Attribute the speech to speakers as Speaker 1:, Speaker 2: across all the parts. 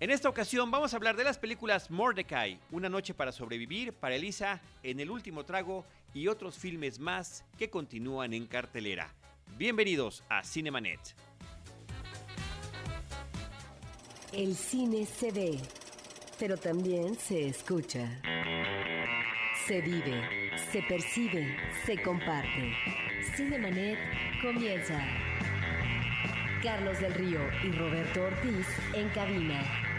Speaker 1: En esta ocasión vamos a hablar de las películas Mordecai, Una noche para sobrevivir, para Elisa, En el último trago y otros filmes más que continúan en cartelera. Bienvenidos a Cinemanet.
Speaker 2: El cine se ve, pero también se escucha. Se vive, se percibe, se comparte. Cinemanet comienza. Carlos del Río y Roberto Ortiz en cabina.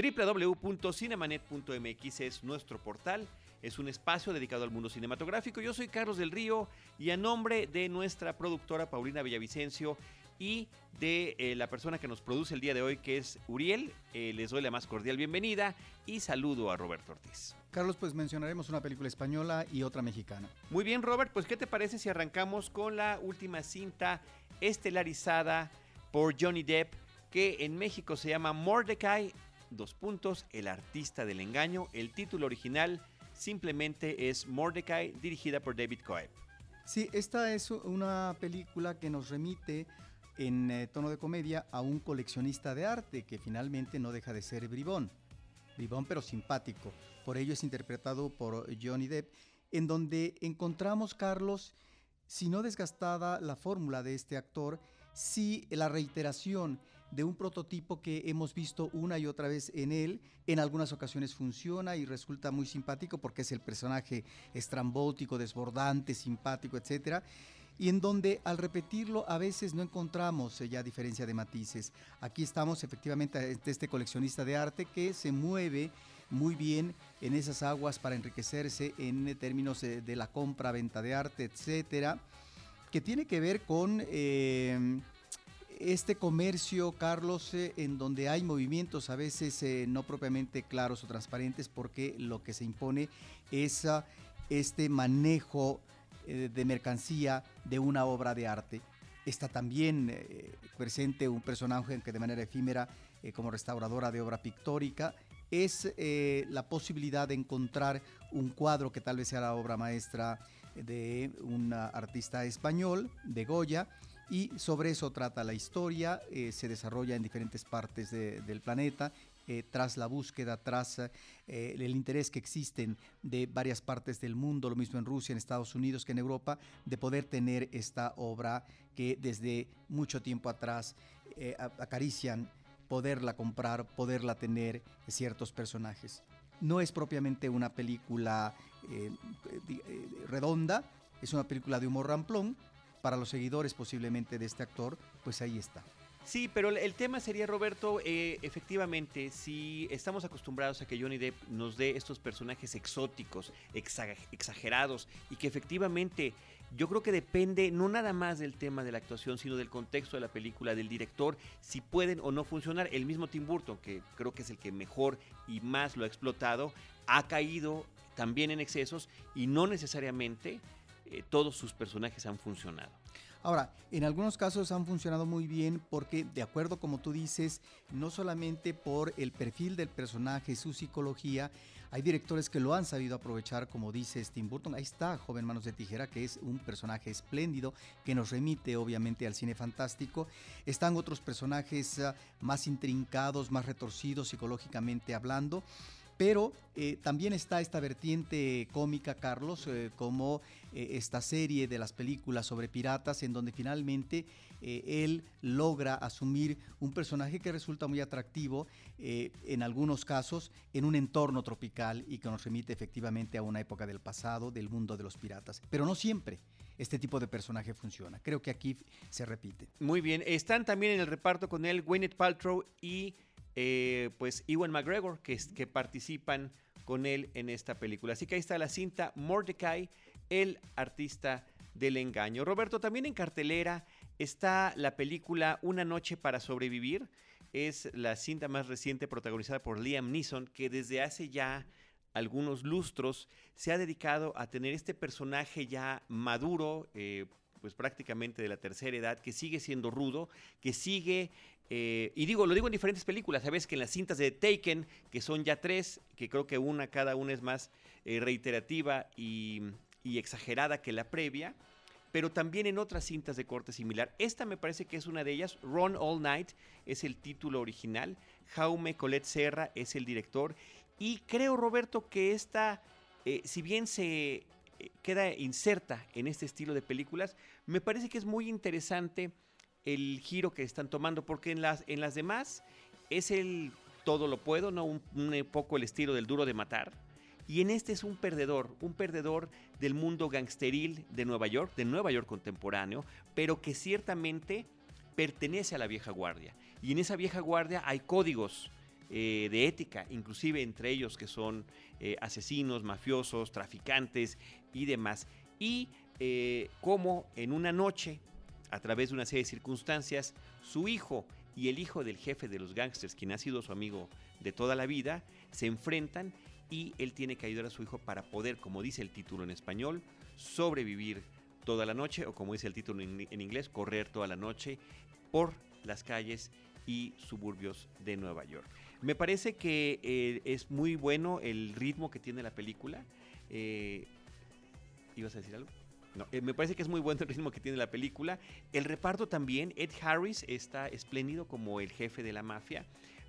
Speaker 1: www.cinemanet.mx es nuestro portal, es un espacio dedicado al mundo cinematográfico. Yo soy Carlos del Río y a nombre de nuestra productora Paulina Villavicencio y de eh, la persona que nos produce el día de hoy, que es Uriel, eh, les doy la más cordial bienvenida y saludo a Roberto Ortiz.
Speaker 3: Carlos, pues mencionaremos una película española y otra mexicana.
Speaker 1: Muy bien, Robert, pues ¿qué te parece si arrancamos con la última cinta estelarizada por Johnny Depp, que en México se llama Mordecai dos puntos, El artista del engaño. El título original simplemente es Mordecai, dirigida por David Coeb.
Speaker 3: Sí, esta es una película que nos remite en eh, tono de comedia a un coleccionista de arte que finalmente no deja de ser bribón. Bribón pero simpático. Por ello es interpretado por Johnny Depp, en donde encontramos, Carlos, si no desgastada la fórmula de este actor, sí la reiteración de un prototipo que hemos visto una y otra vez en él. En algunas ocasiones funciona y resulta muy simpático porque es el personaje estrambótico, desbordante, simpático, etc. Y en donde al repetirlo a veces no encontramos ya diferencia de matices. Aquí estamos efectivamente de este coleccionista de arte que se mueve muy bien en esas aguas para enriquecerse en términos de, la compra, venta de arte, etcétera, que tiene que ver con eh, este comercio, Carlos, eh, en donde hay movimientos a veces eh, no propiamente claros o transparentes, porque lo que se impone es ah, este manejo eh, de mercancía de una obra de arte. Está también presente un personaje que de manera efímera, como restauradora de obra pictórica, es la posibilidad de encontrar un cuadro que tal vez sea la obra maestra de un artista español, de Goya, y sobre eso trata la historia, eh, se desarrolla en diferentes partes del planeta, eh, tras la búsqueda, tras eh, el interés que existen de varias partes del mundo, lo mismo en Rusia, en Estados Unidos que en Europa, de poder tener esta obra que desde mucho tiempo atrás acarician, poderla comprar, poderla tener ciertos personajes. No es propiamente una película redonda, es una película de humor ramplón, para los seguidores posiblemente de este actor, pues ahí está.
Speaker 1: Sí, pero el tema sería, Roberto, eh, efectivamente, si estamos acostumbrados a que Johnny Depp nos dé estos personajes exóticos, exagerados, y que efectivamente yo creo que depende no nada más del tema de la actuación, sino del contexto de la película, del director, si pueden o no funcionar. El mismo Tim Burton, que creo que es el que mejor y más lo ha explotado, ha caído también en excesos y no necesariamente eh, todos sus personajes han funcionado.
Speaker 3: Ahora, en algunos casos han funcionado muy bien porque, de acuerdo como tú dices, no solamente por el perfil del personaje, su psicología, hay directores que lo han sabido aprovechar, como dice Tim Burton. Ahí está Joven Manos de Tijera, que es un personaje espléndido que nos remite obviamente al cine fantástico. Están otros personajes ah, más intrincados, más retorcidos psicológicamente hablando. Pero eh, también está esta vertiente cómica, Carlos, eh, como eh, esta serie de las películas sobre piratas, en donde finalmente él logra asumir un personaje que resulta muy atractivo en algunos casos en un entorno tropical y que nos remite efectivamente a una época del pasado, del mundo de los piratas. Pero no siempre este tipo de personaje funciona. Creo que aquí se repite.
Speaker 1: Muy bien, están también en el reparto con él Gwyneth Paltrow y eh, pues Ewan McGregor, que, participan con él en esta película. Así que ahí está la cinta Mordecai, el artista del engaño. Roberto, también en cartelera está la película Una noche para sobrevivir. Es la cinta más reciente protagonizada por Liam Neeson, que desde hace ya algunos lustros se ha dedicado a tener este personaje ya maduro, eh, pues prácticamente de la tercera edad, que sigue siendo rudo, que sigue, eh, y digo, lo digo en diferentes películas, sabes que en las cintas de Taken, que son ya tres, que creo que una, cada una es más eh, reiterativa y, exagerada que la previa, pero también en otras cintas de corte similar. Esta me parece que es una de ellas. Run All Night es el título original. Jaume Colette Serra es el director. Y creo, Roberto, que esta, eh, si bien se queda inserta en este estilo de películas, me parece que es muy interesante el giro que están tomando, porque en las, en las demás es el todo lo puedo, ¿no? Un, un poco el estilo del duro de matar. Y en este es un perdedor, un perdedor del mundo gangsteril de Nueva York, de Nueva York contemporáneo, pero que ciertamente pertenece a la vieja guardia. Y en esa vieja guardia hay códigos eh, de ética, inclusive entre ellos que son eh, asesinos, mafiosos, traficantes y demás. Y eh, como en una noche, a través de una serie de circunstancias, su hijo y el hijo del jefe de los gángsters, quien ha sido su amigo de toda la vida, se enfrentan y él tiene que ayudar a su hijo para poder, como dice el título en español, sobrevivir toda la noche, o como dice el título en, inglés, correr toda la noche por las calles y suburbios de Nueva York. Me parece que eh, es muy bueno el ritmo que tiene la película. Eh, ¿Ibas a decir algo? No, eh, me parece que es muy bueno el ritmo que tiene la película. El reparto también. Ed Harris está espléndido como el jefe de la mafia.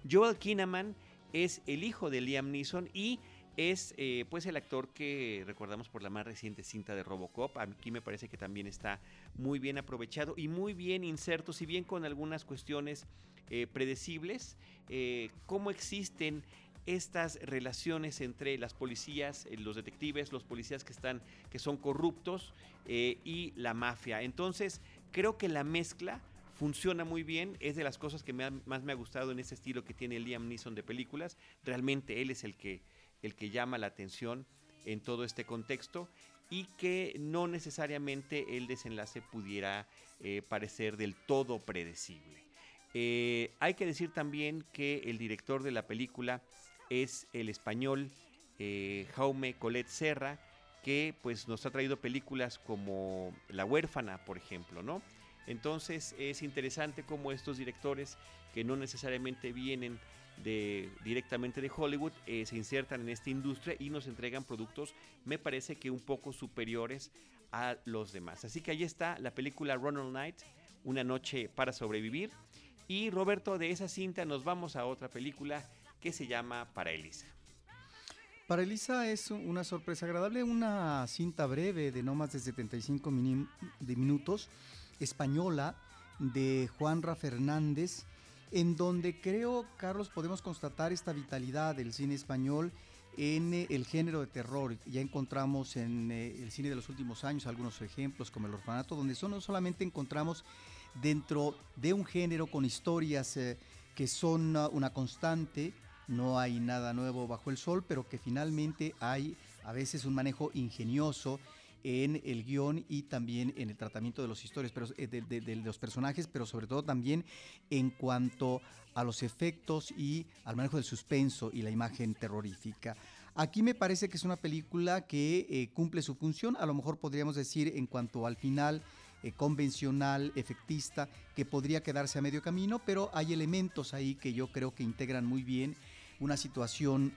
Speaker 1: Joel Kinnaman es el hijo de Liam Neeson y es pues el actor que recordamos por la más reciente cinta de Robocop. Aquí me parece que también está muy bien aprovechado y muy bien inserto, si bien con algunas cuestiones eh, predecibles, eh, cómo existen estas relaciones entre las policías, los detectives, los policías que están, que son corruptos y la mafia. Entonces, creo que la mezcla funciona muy bien, es de las cosas que más me ha gustado en ese estilo que tiene Liam Neeson de películas. Realmente él es el que, el que llama la atención en todo este contexto y que no necesariamente el desenlace pudiera eh, parecer del todo predecible. Eh, hay que decir también que el director de la película es el español eh, Jaume Colet Serra, que pues nos ha traído películas como La huérfana, por ejemplo, ¿no? Entonces es interesante cómo estos directores que no necesariamente vienen de, directamente de Hollywood eh, se insertan en esta industria y nos entregan productos, me parece que un poco superiores a los demás. Así que ahí está la película Ronald Night, Una noche para sobrevivir. Y Roberto, de esa cinta nos vamos a otra película que se llama Para Elisa.
Speaker 3: Para Elisa es una sorpresa agradable, una cinta breve de no más de 75 de minutos española de Juanra Fernández, en donde creo, Carlos, podemos constatar esta vitalidad del cine español en eh, el género de terror. Ya encontramos en eh, el cine de los últimos años algunos ejemplos como El Orfanato, donde no solamente encontramos dentro de un género con historias eh, que son una constante, no hay nada nuevo bajo el sol, pero que finalmente hay a veces un manejo ingenioso en el guion y también en el tratamiento de los historias, pero, eh, de, los personajes, pero sobre todo también en cuanto a los efectos y al manejo del suspenso y la imagen terrorífica. Aquí me parece que es una película que eh, cumple su función, a lo mejor podríamos decir en cuanto al final eh, convencional, efectista, que podría quedarse a medio camino, pero hay elementos ahí que yo creo que integran muy bien una situación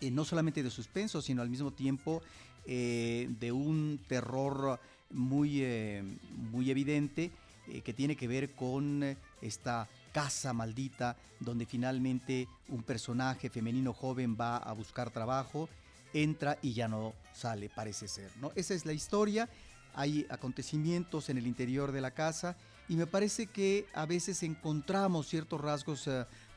Speaker 3: no solamente de suspenso, sino al mismo tiempo eh, de un terror muy, eh, muy evidente eh, que tiene que ver con esta casa maldita donde finalmente un personaje femenino joven va a buscar trabajo, entra y ya no sale, parece ser. ¿no? Esa es la historia, hay acontecimientos en el interior de la casa y me parece que a veces encontramos ciertos rasgos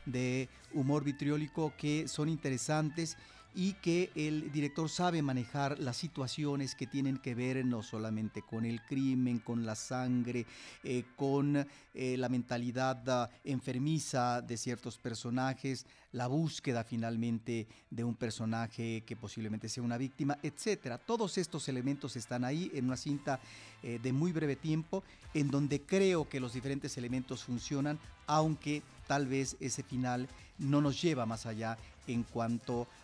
Speaker 3: de humor vitriólico que son interesantes y que el director sabe manejar las situaciones que tienen que ver no solamente con el crimen, con la sangre, eh, con eh, la mentalidad ah, enfermiza de ciertos personajes, la búsqueda finalmente de un personaje que posiblemente sea una víctima, etcétera. Todos estos elementos están ahí en una cinta eh, de muy breve tiempo, en donde creo que los diferentes elementos funcionan, aunque tal vez ese final no nos lleva más allá en cuanto a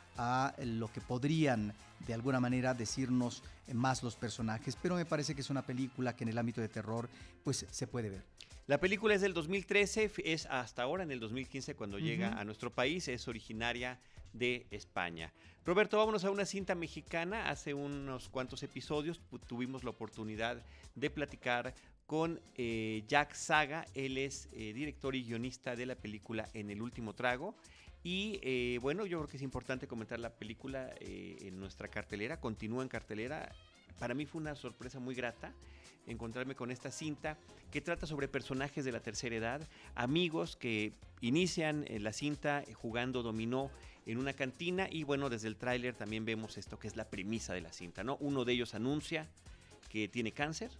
Speaker 3: lo que podrían de alguna manera decirnos más los personajes, pero me parece que es una película que en el ámbito de terror pues se puede ver.
Speaker 1: La película es del 2013, es hasta ahora en el 2015 cuando llega a nuestro país, es originaria de España. Roberto, vámonos a una cinta mexicana. Hace unos cuantos episodios tuvimos la oportunidad de platicar con eh, Jack Saga. Él es eh, director y guionista de la película En el último trago. Y eh, bueno, yo creo que es importante comentar la película en nuestra cartelera. Continúa en cartelera. Para mí fue una sorpresa muy grata encontrarme con esta cinta que trata sobre personajes de la tercera edad, amigos que inician la cinta jugando dominó en una cantina y bueno, desde el tráiler también vemos esto que es la premisa de la cinta, ¿no? Uno de ellos anuncia que tiene cáncer,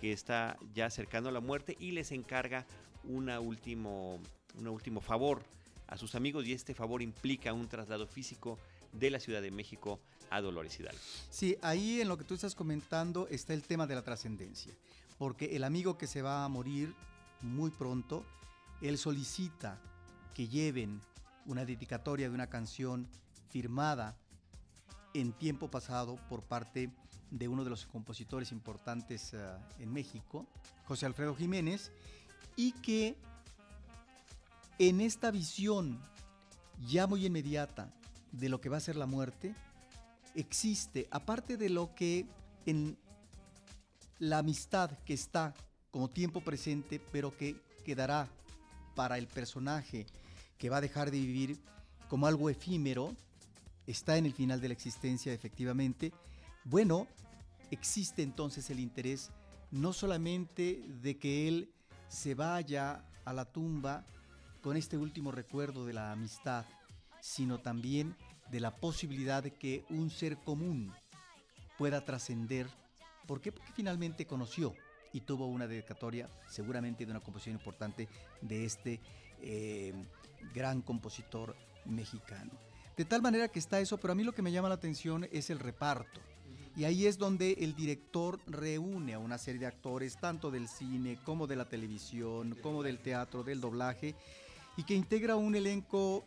Speaker 1: que está ya acercando a la muerte y les encarga último, un último favor a sus amigos y este favor implica un traslado físico de la Ciudad de México a Dolores Hidalgo.
Speaker 3: Sí, ahí en lo que tú estás comentando está el tema de la trascendencia, porque el amigo que se va a morir muy pronto, él solicita que lleven una dedicatoria de una canción firmada en tiempo pasado por parte de uno de los compositores importantes eh, en México, José Alfredo Jiménez, y que en esta visión ya muy inmediata de lo que va a ser la muerte, existe, aparte de lo que en la amistad que está como tiempo presente, pero que quedará para el personaje que va a dejar de vivir como algo efímero, está en el final de la existencia efectivamente, bueno, existe entonces el interés no solamente de que él se vaya a la tumba con este último recuerdo de la amistad, sino también de la posibilidad de que un ser común pueda trascender. ¿Por qué? Porque finalmente conoció y tuvo una dedicatoria seguramente de una composición importante de este eh, gran compositor mexicano. De tal manera que está eso, pero a mí lo que me llama la atención es el reparto. Y ahí es donde el director reúne a una serie de actores, tanto del cine como de la televisión, como del teatro, del doblaje, y que integra un elenco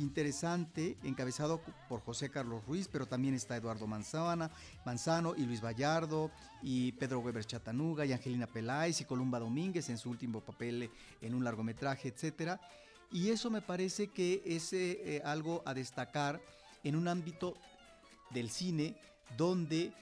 Speaker 3: interesante, encabezado por José Carlos Ruiz, pero también está Eduardo Manzano y Luis Vallardo, y Pedro Weber Chatanuga, y Angelina Peláez, y Columba Domínguez en su último papel en un largometraje, etcétera. Y eso me parece que es eh, eh, algo a destacar en un ámbito del cine donde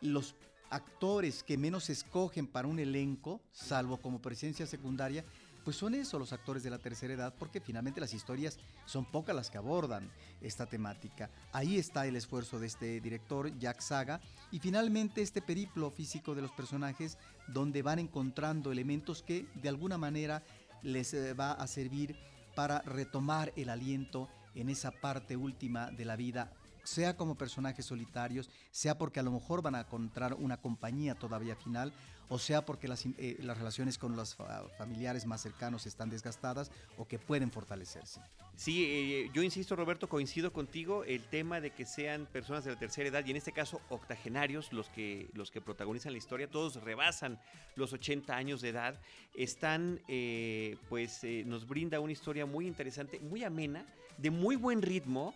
Speaker 3: los actores que menos escogen para un elenco, salvo como presencia secundaria, pues son eso los actores de la tercera edad, porque finalmente las historias son pocas las que abordan esta temática. Ahí está el esfuerzo de este director, Jack Saga, y finalmente este periplo físico de los personajes, donde van encontrando elementos que de alguna manera les eh, va a servir para retomar el aliento en esa parte última de la vida sea como personajes solitarios, sea porque a lo mejor van a encontrar una compañía todavía final, o sea porque las, eh, las relaciones con los familiares más cercanos están desgastadas o que pueden fortalecerse.
Speaker 1: Sí, eh, yo insisto, Roberto, coincido contigo, el tema de que sean personas de la tercera edad y en este caso octogenarios los que, los que protagonizan la historia, todos rebasan los 80 años de edad, están, eh, pues nos brinda una historia muy interesante, muy amena, de muy buen ritmo,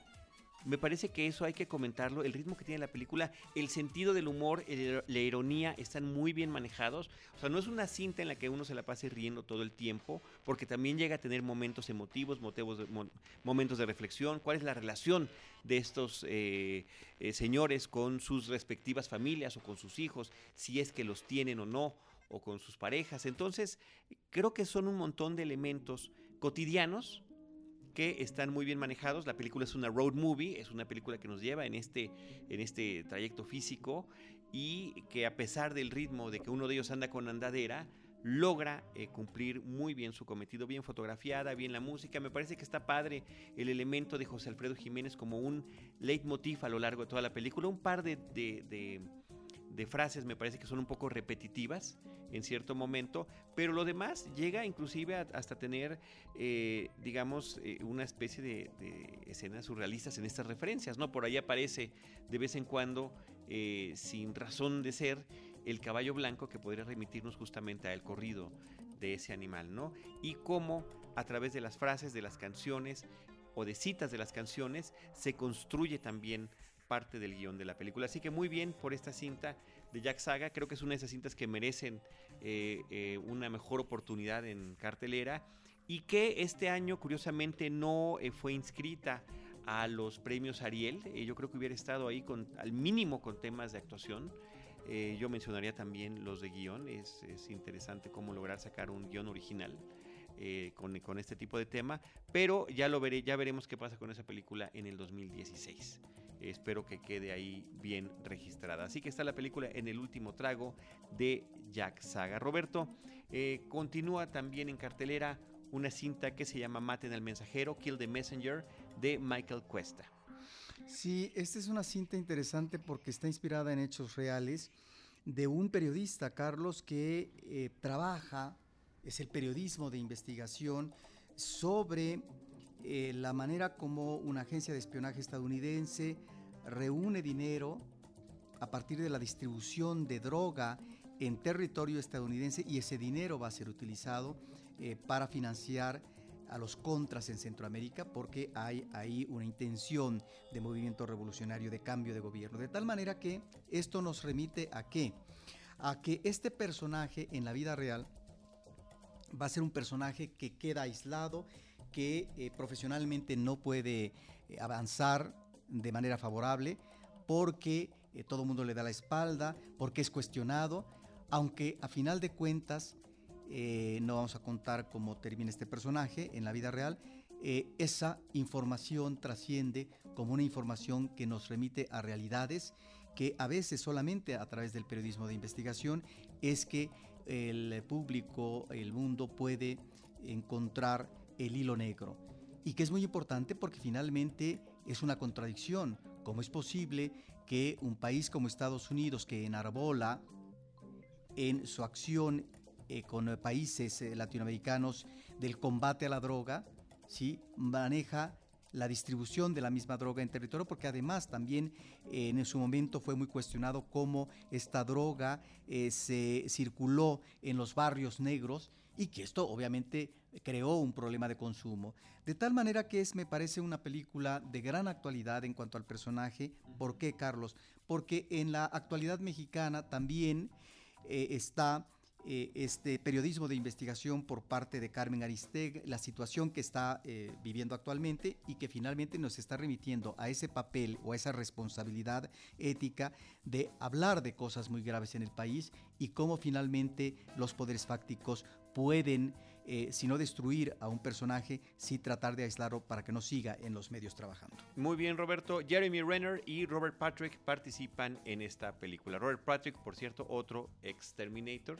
Speaker 1: me parece que eso hay que comentarlo, el ritmo que tiene la película, el sentido del humor, la ironía están muy bien manejados. O sea, no es una cinta en la que uno se la pase riendo todo el tiempo, porque también llega a tener momentos emotivos, momentos de reflexión, cuál es la relación de estos eh, eh, señores con sus respectivas familias o con sus hijos, si es que los tienen o no, o con sus parejas. Entonces, creo que son un montón de elementos cotidianos que están muy bien manejados. La película es una road movie, es una película que nos lleva en este, en este trayecto físico y que a pesar del ritmo de que uno de ellos anda con andadera, logra eh, cumplir muy bien su cometido, bien fotografiada, bien la música. Me parece que está padre el elemento de José Alfredo Jiménez como un leitmotiv a lo largo de toda la película. Un par de de frases me parece que son un poco repetitivas en cierto momento, pero lo demás llega inclusive hasta tener, eh, digamos, eh, una especie de, escenas surrealistas en estas referencias, ¿no? Por ahí aparece de vez en cuando, eh, sin razón de ser, el caballo blanco que podría remitirnos justamente al corrido de ese animal, ¿no? Y cómo a través de las frases, de las canciones o de citas de las canciones se construye también parte del guion de la película. Así que muy bien por esta cinta de Jack Saga. Creo que es una de esas cintas que merecen eh, eh, una mejor oportunidad en cartelera y que este año curiosamente no eh, fue inscrita a los premios Ariel. Yo creo que hubiera estado ahí con, al mínimo con temas de actuación. Yo mencionaría también los de guion. Es, es, interesante cómo lograr sacar un guion original con, con, este tipo de tema. Pero ya lo veré, ya veremos qué pasa con esa película en el 2016. Espero que quede ahí bien registrada. Así que está la película en el último trago de Jack Saga. Roberto, continúa también en cartelera una cinta que se llama Maten al Mensajero, Kill the Messenger, de Michael Cuesta.
Speaker 3: Sí, esta es una cinta interesante porque está inspirada en hechos reales de un periodista, Carlos, que eh, trabaja, es el periodismo de investigación, sobre eh, la manera como una agencia de espionaje estadounidense reúne dinero a partir de la distribución de droga en territorio estadounidense y ese dinero va a ser utilizado eh, para financiar a los contras en Centroamérica porque hay ahí una intención de movimiento revolucionario, de cambio de gobierno. De tal manera que esto nos remite a qué? A que este personaje en la vida real va a ser un personaje que queda aislado, que eh, profesionalmente no puede eh, avanzar de manera favorable porque todo el mundo le da la espalda, porque es cuestionado, aunque a final de cuentas eh, no vamos a contar cómo termina este personaje en la vida real, eh, esa información trasciende como una información que nos remite a realidades que a veces solamente a través del periodismo de investigación es que el público, el mundo puede encontrar el hilo negro. Y que es muy importante porque finalmente es una contradicción. ¿Cómo es posible que un país como Estados Unidos, que enarbola en su acción eh, con países eh, latinoamericanos del combate a la droga, ¿sí? maneja la distribución de la misma droga en territorio, porque además también eh, en su momento fue muy cuestionado cómo esta droga se circuló en los barrios negros y que esto obviamente creó un problema de consumo. De tal manera que es, me parece, una película de gran actualidad en cuanto al personaje. ¿Por qué, Carlos? Porque en la actualidad mexicana también está eh, este periodismo de investigación por parte de Carmen Aristeg, la situación que está eh, viviendo actualmente y que finalmente nos está remitiendo a ese papel o a esa responsabilidad ética de hablar de cosas muy graves en el país y cómo finalmente los poderes fácticos pueden, eh, si no destruir a un personaje, sí tratar de aislarlo para que no siga en los medios trabajando.
Speaker 1: Muy bien, Roberto. Jeremy Renner y Robert Patrick participan en esta película. Robert Patrick, por cierto, otro exterminator.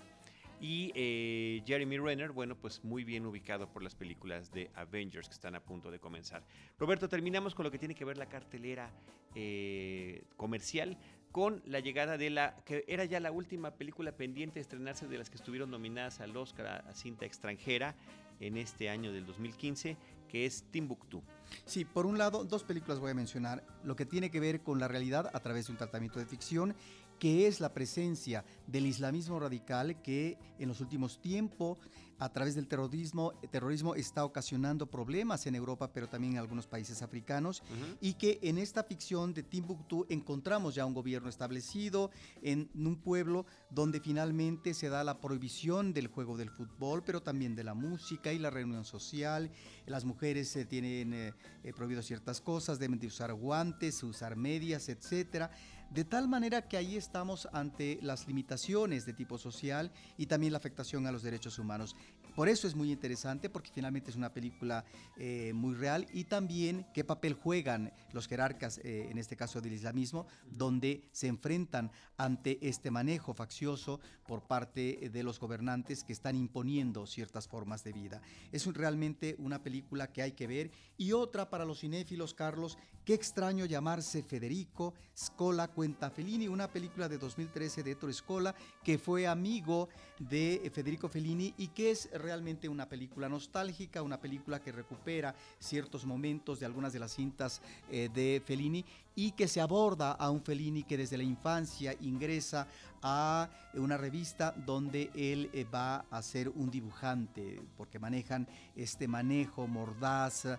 Speaker 1: Y eh, Jeremy Renner, bueno, pues muy bien ubicado por las películas de Avengers que están a punto de comenzar. Roberto, terminamos con lo que tiene que ver la cartelera eh, comercial con la llegada de la que era ya la última película pendiente de estrenarse de las que estuvieron nominadas al Oscar a cinta extranjera en este año del 2015, que es Timbuktu.
Speaker 3: Sí, por un lado, dos películas voy a mencionar, lo que tiene que ver con la realidad a través de un tratamiento de ficción que es la presencia del islamismo radical que en los últimos tiempos a través del terrorismo, terrorismo está ocasionando problemas en Europa, pero también en algunos países africanos, y que en esta ficción de Timbuktu encontramos ya un gobierno establecido en un pueblo donde finalmente se da la prohibición del juego del fútbol, pero también de la música y la reunión social. Las mujeres se tienen eh, eh, prohibido ciertas cosas, deben de usar guantes, usar medias, etcétera. De tal manera que ahí estamos ante las limitaciones de tipo social y también la afectación a los derechos humanos. Por eso es muy interesante, porque finalmente es una película eh, muy real y también qué papel juegan los jerarcas, eh, en este caso del islamismo, donde se enfrentan ante este manejo faccioso por parte de los gobernantes que están imponiendo ciertas formas de vida. Es realmente una película que hay que ver y otra para los cinéfilos, Carlos, qué extraño llamarse Federico Scola Cuenta Fellini, una película de 2013 de Ettore Scola que fue amigo de Federico Fellini y que es realmente una película nostálgica, una película que recupera ciertos momentos de algunas de las cintas eh, de Fellini y que se aborda a un Fellini que desde la infancia ingresa a una revista donde él eh, va a ser un dibujante, porque manejan este manejo mordaz eh,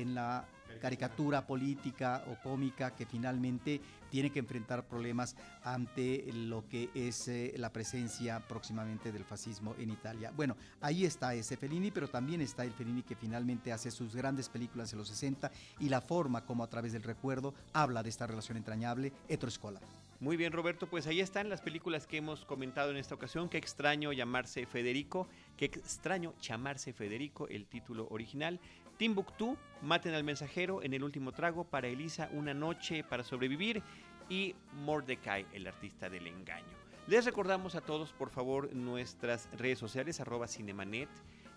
Speaker 3: en la caricatura política o cómica que finalmente tiene que enfrentar problemas ante lo que es eh, la presencia próximamente del fascismo en Italia. Bueno, ahí está ese Fellini, pero también está el Fellini que finalmente hace sus grandes películas en los 60 y la forma como a través del recuerdo habla de esta relación entrañable heteroescolar.
Speaker 1: Muy bien, Roberto, pues ahí están las películas que hemos comentado en esta ocasión. Qué extraño llamarse Federico, qué extraño llamarse Federico, el título original. Timbuktu, Maten al mensajero, En el último trago, para Elisa, Una noche para sobrevivir y Mordecai, el artista del engaño. Les recordamos a todos, por favor, nuestras redes sociales, arroba cinemanet,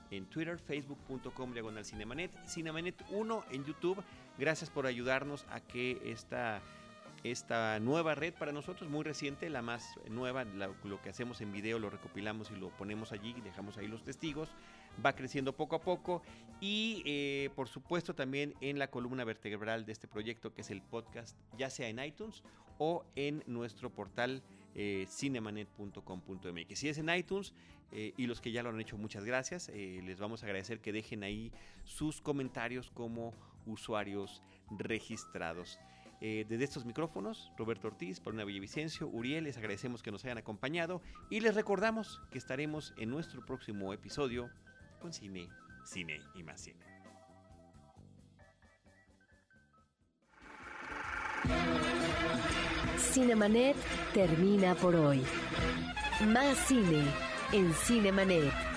Speaker 1: en Twitter, facebook.com diagonal cinemanet, cinemanet 1 en YouTube. Gracias por ayudarnos a que esta esta nueva red para nosotros, muy reciente, la más nueva, lo que hacemos en video lo recopilamos y lo ponemos allí y dejamos ahí los testigos, va creciendo poco a poco y eh, por supuesto también en la columna vertebral de este proyecto que es el podcast, ya sea en iTunes o en nuestro portal eh, cinemanet.com.mx. Si es en iTunes eh, y los que ya lo han hecho, muchas gracias. les vamos a agradecer que dejen ahí sus comentarios como usuarios registrados. Eh, desde estos micrófonos, Roberto Ortiz, Paulina Villavicencio, Uriel, les agradecemos que nos hayan acompañado y les recordamos que estaremos en nuestro próximo episodio con Cine, Cine y más Cine.
Speaker 2: Cinemanet termina por hoy. Más cine en Cinemanet.